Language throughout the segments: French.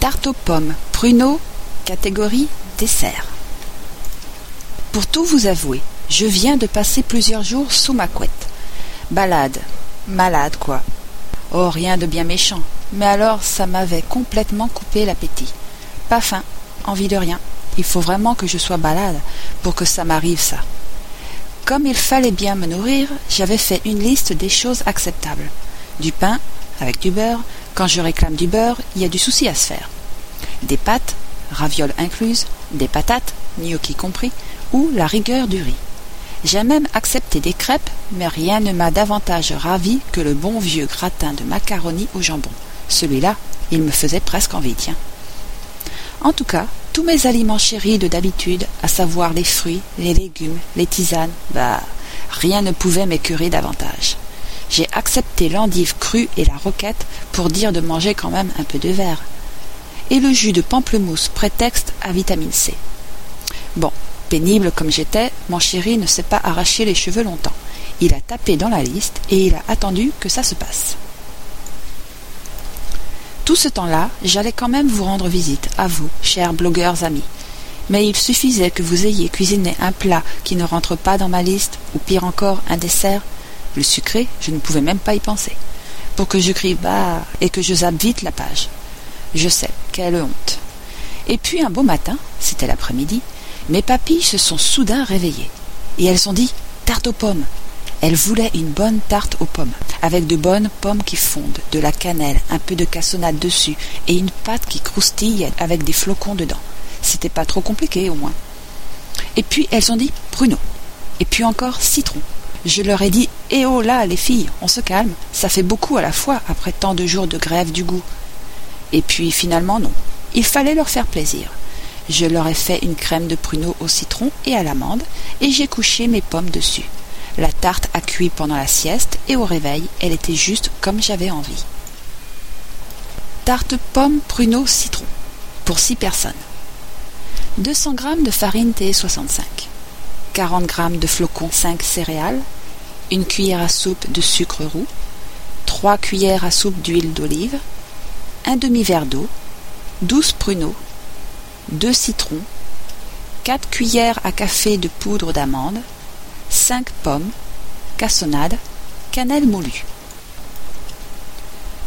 Tarte aux pommes, pruneaux, catégorie dessert. Pour tout vous avouer, je viens de passer plusieurs jours sous ma couette. Balade, malade quoi. Oh, rien de bien méchant, mais alors ça m'avait complètement coupé l'appétit. Pas faim, envie de rien. Il faut vraiment que je sois balade pour que ça m'arrive ça. Comme il fallait bien me nourrir, j'avais fait une liste des choses acceptables. Du pain, avec du beurre. Quand je réclame du beurre, il y a du souci à se faire. Des pâtes, ravioles incluses, des patates, gnocchi compris, ou la rigueur du riz. J'ai même accepté des crêpes, mais rien ne m'a davantage ravi que le bon vieux gratin de macaroni au jambon. Celui-là, il me faisait presque envie, tiens. En tout cas, tous mes aliments chéris de d'habitude, à savoir les fruits, les légumes, les tisanes, bah, rien ne pouvait m'écurer davantage. J'ai accepté l'endive crue et la roquette pour dire de manger quand même un peu de verre. Et le jus de pamplemousse prétexte à vitamine C. Bon, pénible comme j'étais, mon chéri ne s'est pas arraché les cheveux longtemps. Il a tapé dans la liste et il a attendu que ça se passe. Tout ce temps-là, j'allais quand même vous rendre visite, à vous, chers blogueurs amis. Mais il suffisait que vous ayez cuisiné un plat qui ne rentre pas dans ma liste, ou pire encore, un dessert. Sucré, je ne pouvais même pas y penser. Pour que je crie bas et que je zappe vite la page. Je sais, quelle honte. Et puis un beau matin, c'était l'après-midi, mes papilles se sont soudain réveillées. Et elles ont dit tarte aux pommes. Elle voulait une bonne tarte aux pommes, avec de bonnes pommes qui fondent, de la cannelle, un peu de cassonade dessus, et une pâte qui croustille avec des flocons dedans. C'était pas trop compliqué au moins. Et puis elles ont dit pruneau. Et puis encore citron. Je leur ai dit Eh oh là, les filles, on se calme, ça fait beaucoup à la fois après tant de jours de grève du goût. Et puis finalement non. Il fallait leur faire plaisir. Je leur ai fait une crème de pruneau au citron et à l'amande, et j'ai couché mes pommes dessus. La tarte a cuit pendant la sieste et au réveil, elle était juste comme j'avais envie. Tarte pomme, pruneau, citron. Pour 6 personnes. 200 g de farine T65. 40 g de flocons 5 céréales. Une cuillère à soupe de sucre roux. 3 cuillères à soupe d'huile d'olive. Un demi-verre d'eau. 12 pruneaux. 2 citrons. 4 cuillères à café de poudre d'amande 5 pommes, cassonade, cannelle moulue.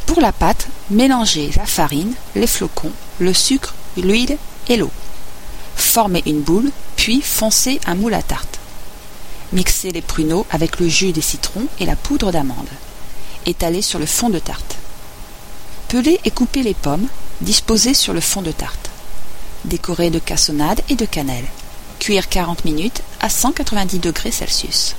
Pour la pâte, mélangez la farine, les flocons, le sucre, l'huile et l'eau. Formez une boule, puis foncez un moule à tarte. Mixez les pruneaux avec le jus des citrons et la poudre d'amande. Étalez sur le fond de tarte. Pelez et coupez les pommes, disposez sur le fond de tarte. Décorez de cassonade et de cannelle cuire 40 minutes à 190 degrés Celsius.